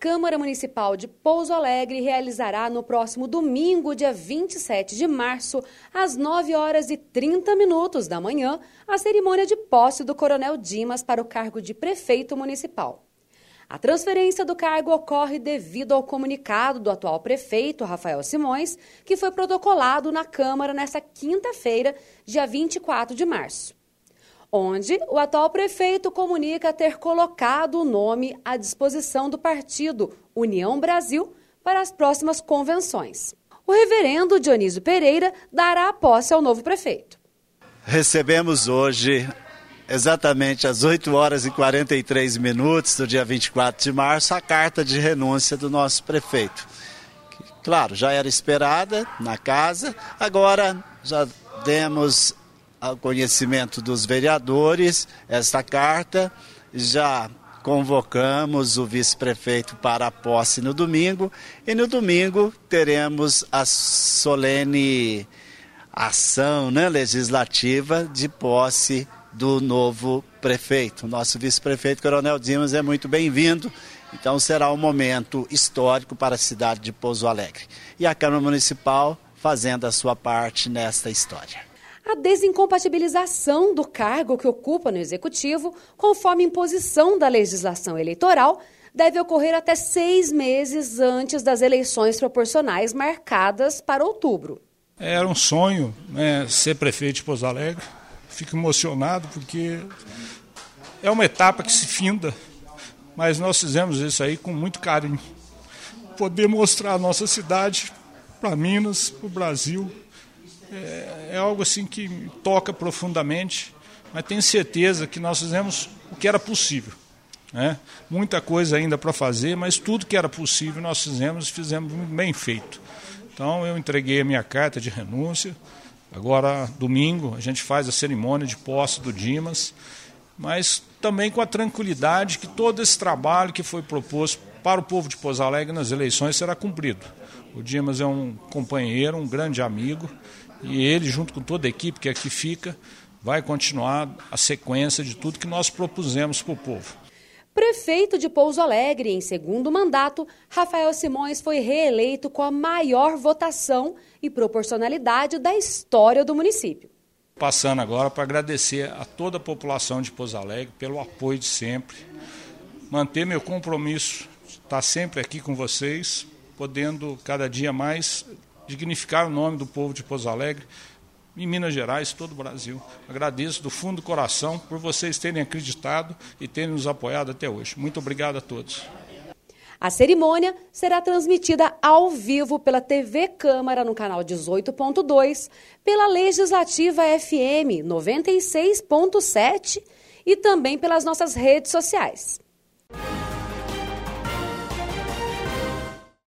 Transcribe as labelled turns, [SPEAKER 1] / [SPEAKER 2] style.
[SPEAKER 1] Câmara Municipal de Pouso Alegre realizará no próximo domingo, dia 27 de março, às 9 horas e 30 minutos da manhã, a cerimônia de posse do Coronel Dimas para o cargo de prefeito municipal. A transferência do cargo ocorre devido ao comunicado do atual prefeito, Rafael Simões, que foi protocolado na Câmara nesta quinta-feira, dia 24 de março onde o atual prefeito comunica ter colocado o nome à disposição do partido União Brasil para as próximas convenções. O reverendo Dionísio Pereira dará posse ao novo prefeito.
[SPEAKER 2] Recebemos hoje, exatamente às 8 horas e 43 minutos do dia 24 de março, a carta de renúncia do nosso prefeito. Claro, já era esperada na casa, agora já demos ao conhecimento dos vereadores esta carta. Já convocamos o vice-prefeito para a posse no domingo e no domingo teremos a solene ação né, legislativa de posse do novo prefeito. Nosso vice-prefeito Coronel Dimas é muito bem-vindo. Então será um momento histórico para a cidade de Pouso Alegre. E a Câmara Municipal fazendo a sua parte nesta história
[SPEAKER 1] a desincompatibilização do cargo que ocupa no Executivo, conforme imposição da legislação eleitoral, deve ocorrer até seis meses antes das eleições proporcionais marcadas para outubro.
[SPEAKER 3] Era um sonho né, ser prefeito de Pouso Alegre. Fico emocionado porque é uma etapa que se finda, mas nós fizemos isso aí com muito carinho. Poder mostrar a nossa cidade para Minas, para o Brasil, é, é algo assim que me toca profundamente, mas tenho certeza que nós fizemos o que era possível. Né? Muita coisa ainda para fazer, mas tudo que era possível nós fizemos e fizemos bem feito. Então eu entreguei a minha carta de renúncia. Agora, domingo, a gente faz a cerimônia de posse do Dimas, mas também com a tranquilidade que todo esse trabalho que foi proposto para o povo de Pouso Alegre nas eleições será cumprido. O Dimas é um companheiro, um grande amigo, e ele, junto com toda a equipe que aqui fica, vai continuar a sequência de tudo que nós propusemos para o povo.
[SPEAKER 1] Prefeito de Pouso Alegre, em segundo mandato, Rafael Simões foi reeleito com a maior votação e proporcionalidade da história do município.
[SPEAKER 3] Passando agora para agradecer a toda a população de Pouso Alegre pelo apoio de sempre, manter meu compromisso, estar sempre aqui com vocês, podendo cada dia mais dignificar o nome do povo de Pouso Alegre, em Minas Gerais, todo o Brasil. Agradeço do fundo do coração por vocês terem acreditado e terem nos apoiado até hoje. Muito obrigado a todos.
[SPEAKER 1] A cerimônia será transmitida ao vivo pela TV Câmara no canal 18.2, pela Legislativa FM 96.7 e também pelas nossas redes sociais.